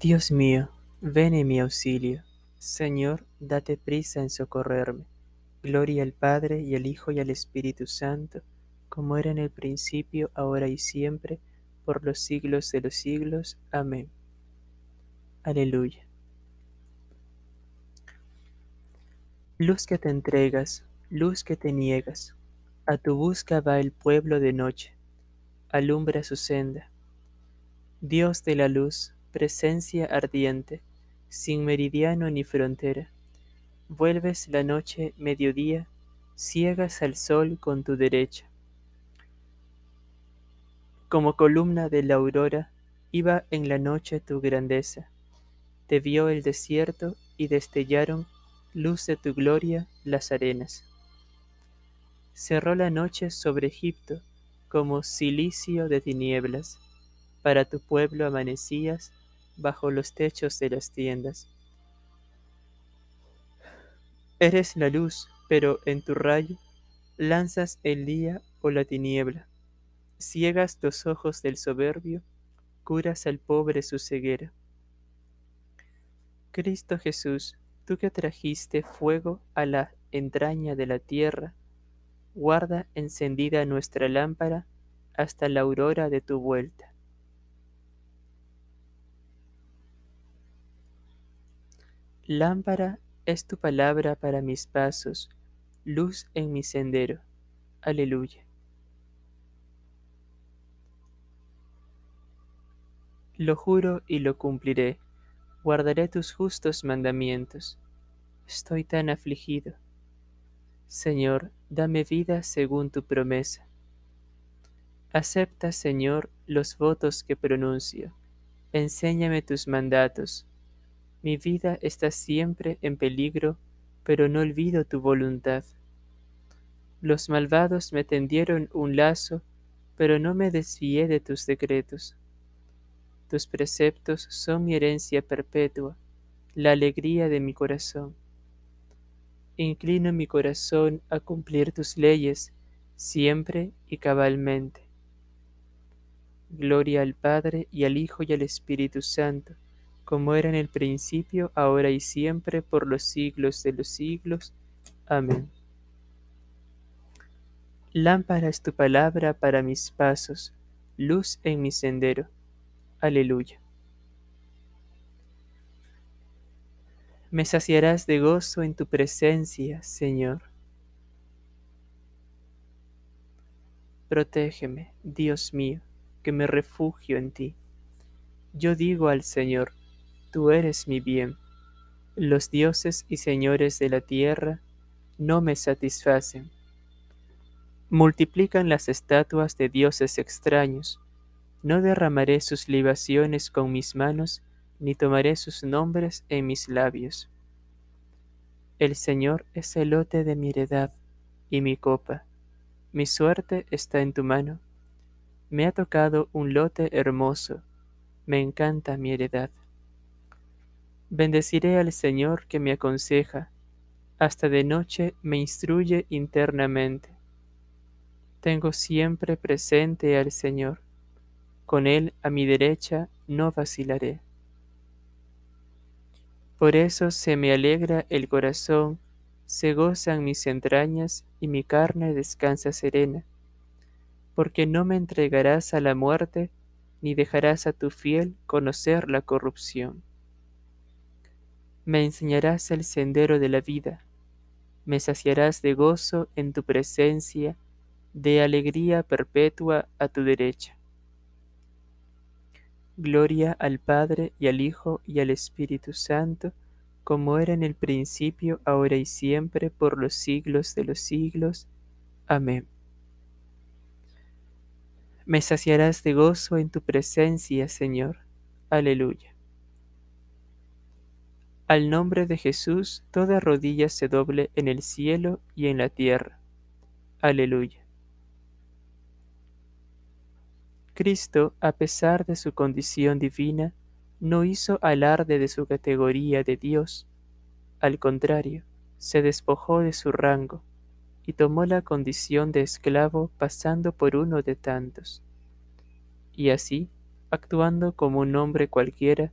Dios mío, ven en mi auxilio. Señor, date prisa en socorrerme. Gloria al Padre y al Hijo y al Espíritu Santo, como era en el principio, ahora y siempre, por los siglos de los siglos. Amén. Aleluya. Luz que te entregas, luz que te niegas, a tu busca va el pueblo de noche, alumbra su senda. Dios de la luz, presencia ardiente, sin meridiano ni frontera, vuelves la noche mediodía, ciegas al sol con tu derecha. Como columna de la aurora, iba en la noche tu grandeza. Te vio el desierto y destellaron luz de tu gloria las arenas. Cerró la noche sobre Egipto como cilicio de tinieblas. Para tu pueblo amanecías bajo los techos de las tiendas. Eres la luz, pero en tu rayo lanzas el día o la tiniebla. Ciegas los ojos del soberbio, curas al pobre su ceguera. Cristo Jesús, tú que trajiste fuego a la entraña de la tierra, guarda encendida nuestra lámpara hasta la aurora de tu vuelta. Lámpara es tu palabra para mis pasos, luz en mi sendero. Aleluya. Lo juro y lo cumpliré, guardaré tus justos mandamientos. Estoy tan afligido. Señor, dame vida según tu promesa. Acepta, Señor, los votos que pronuncio. Enséñame tus mandatos. Mi vida está siempre en peligro, pero no olvido tu voluntad. Los malvados me tendieron un lazo, pero no me desvié de tus decretos. Tus preceptos son mi herencia perpetua, la alegría de mi corazón. Inclino mi corazón a cumplir tus leyes siempre y cabalmente. Gloria al Padre y al Hijo y al Espíritu Santo, como era en el principio, ahora y siempre, por los siglos de los siglos. Amén. Lámpara es tu palabra para mis pasos, luz en mi sendero. Aleluya. Me saciarás de gozo en tu presencia, Señor. Protégeme, Dios mío, que me refugio en ti. Yo digo al Señor, tú eres mi bien. Los dioses y señores de la tierra no me satisfacen. Multiplican las estatuas de dioses extraños. No derramaré sus libaciones con mis manos, ni tomaré sus nombres en mis labios. El Señor es el lote de mi heredad y mi copa. Mi suerte está en tu mano. Me ha tocado un lote hermoso. Me encanta mi heredad. Bendeciré al Señor que me aconseja. Hasta de noche me instruye internamente. Tengo siempre presente al Señor. Con Él a mi derecha no vacilaré. Por eso se me alegra el corazón, se gozan mis entrañas y mi carne descansa serena, porque no me entregarás a la muerte, ni dejarás a tu fiel conocer la corrupción. Me enseñarás el sendero de la vida, me saciarás de gozo en tu presencia, de alegría perpetua a tu derecha. Gloria al Padre y al Hijo y al Espíritu Santo, como era en el principio, ahora y siempre, por los siglos de los siglos. Amén. Me saciarás de gozo en tu presencia, Señor. Aleluya. Al nombre de Jesús, toda rodilla se doble en el cielo y en la tierra. Aleluya. Cristo, a pesar de su condición divina, no hizo alarde de su categoría de Dios. Al contrario, se despojó de su rango y tomó la condición de esclavo pasando por uno de tantos. Y así, actuando como un hombre cualquiera,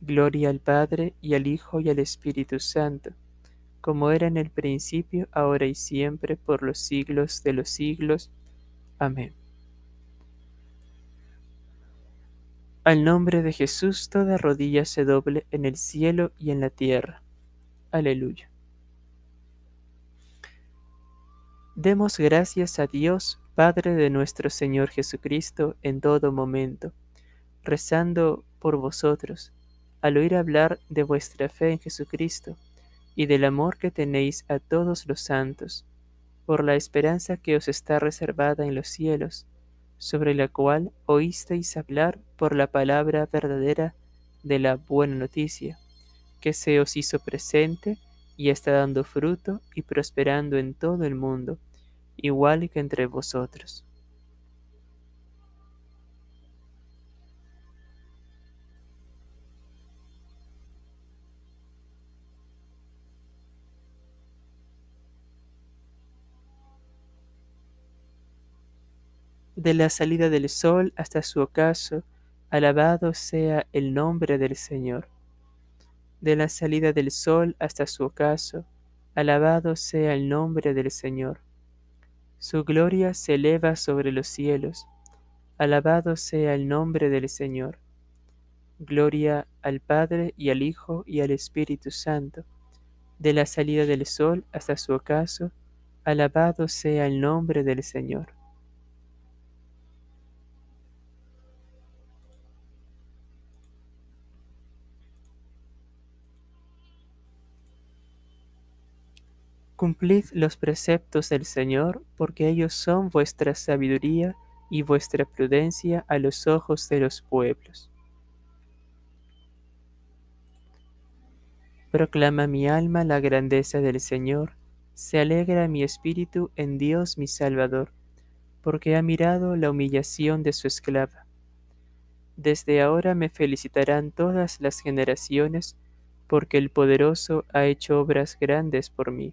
Gloria al Padre y al Hijo y al Espíritu Santo, como era en el principio, ahora y siempre, por los siglos de los siglos. Amén. Al nombre de Jesús toda rodilla se doble en el cielo y en la tierra. Aleluya. Demos gracias a Dios, Padre de nuestro Señor Jesucristo, en todo momento, rezando por vosotros, al oír hablar de vuestra fe en Jesucristo y del amor que tenéis a todos los santos, por la esperanza que os está reservada en los cielos, sobre la cual oísteis hablar por la palabra verdadera de la buena noticia, que se os hizo presente y está dando fruto y prosperando en todo el mundo, igual que entre vosotros. De la salida del sol hasta su ocaso, alabado sea el nombre del Señor. De la salida del sol hasta su ocaso, alabado sea el nombre del Señor. Su gloria se eleva sobre los cielos, alabado sea el nombre del Señor. Gloria al Padre y al Hijo y al Espíritu Santo. De la salida del sol hasta su ocaso, alabado sea el nombre del Señor. Cumplid los preceptos del Señor, porque ellos son vuestra sabiduría y vuestra prudencia a los ojos de los pueblos. Proclama mi alma la grandeza del Señor, se alegra mi espíritu en Dios mi Salvador, porque ha mirado la humillación de su esclava. Desde ahora me felicitarán todas las generaciones, porque el poderoso ha hecho obras grandes por mí.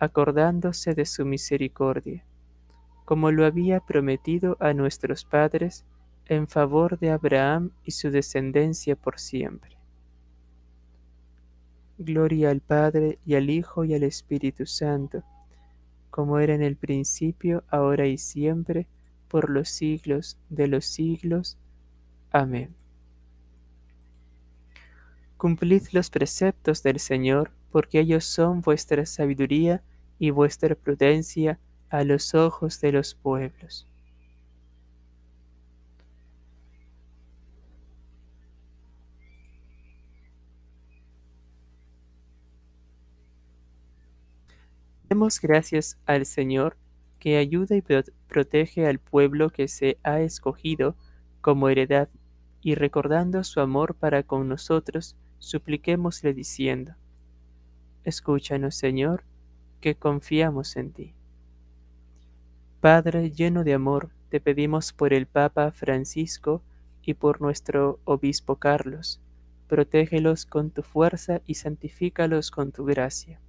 acordándose de su misericordia, como lo había prometido a nuestros padres en favor de Abraham y su descendencia por siempre. Gloria al Padre y al Hijo y al Espíritu Santo, como era en el principio, ahora y siempre, por los siglos de los siglos. Amén. Cumplid los preceptos del Señor, porque ellos son vuestra sabiduría y vuestra prudencia a los ojos de los pueblos. Demos gracias al Señor que ayuda y protege al pueblo que se ha escogido como heredad, y recordando su amor para con nosotros, supliquémosle diciendo, Escúchanos, Señor, que confiamos en ti. Padre lleno de amor, te pedimos por el Papa Francisco y por nuestro Obispo Carlos, protégelos con tu fuerza y santifícalos con tu gracia.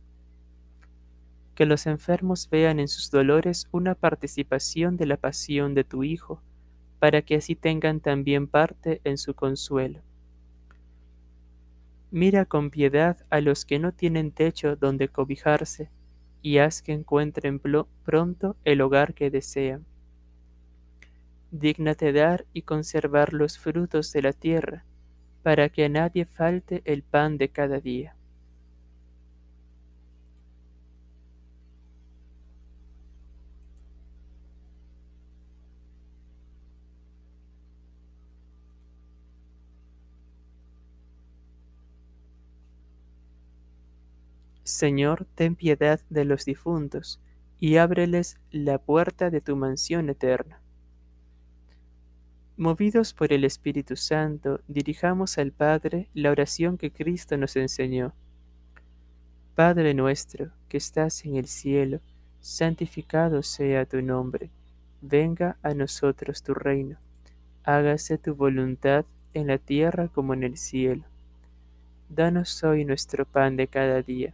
Que los enfermos vean en sus dolores una participación de la pasión de tu Hijo, para que así tengan también parte en su consuelo. Mira con piedad a los que no tienen techo donde cobijarse, y haz que encuentren pronto el hogar que desean. Dígnate dar y conservar los frutos de la tierra, para que a nadie falte el pan de cada día. Señor, ten piedad de los difuntos, y ábreles la puerta de tu mansión eterna. Movidos por el Espíritu Santo, dirijamos al Padre la oración que Cristo nos enseñó. Padre nuestro, que estás en el cielo, santificado sea tu nombre. Venga a nosotros tu reino. Hágase tu voluntad en la tierra como en el cielo. Danos hoy nuestro pan de cada día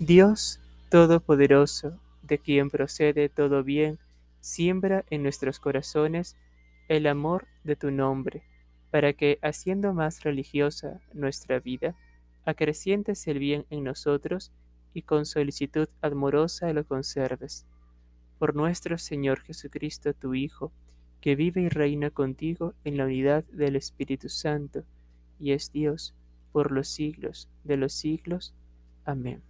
Dios Todopoderoso, de quien procede todo bien, siembra en nuestros corazones el amor de tu nombre, para que, haciendo más religiosa nuestra vida, acrecientes el bien en nosotros y con solicitud amorosa lo conserves. Por nuestro Señor Jesucristo, tu Hijo, que vive y reina contigo en la unidad del Espíritu Santo, y es Dios por los siglos de los siglos. Amén.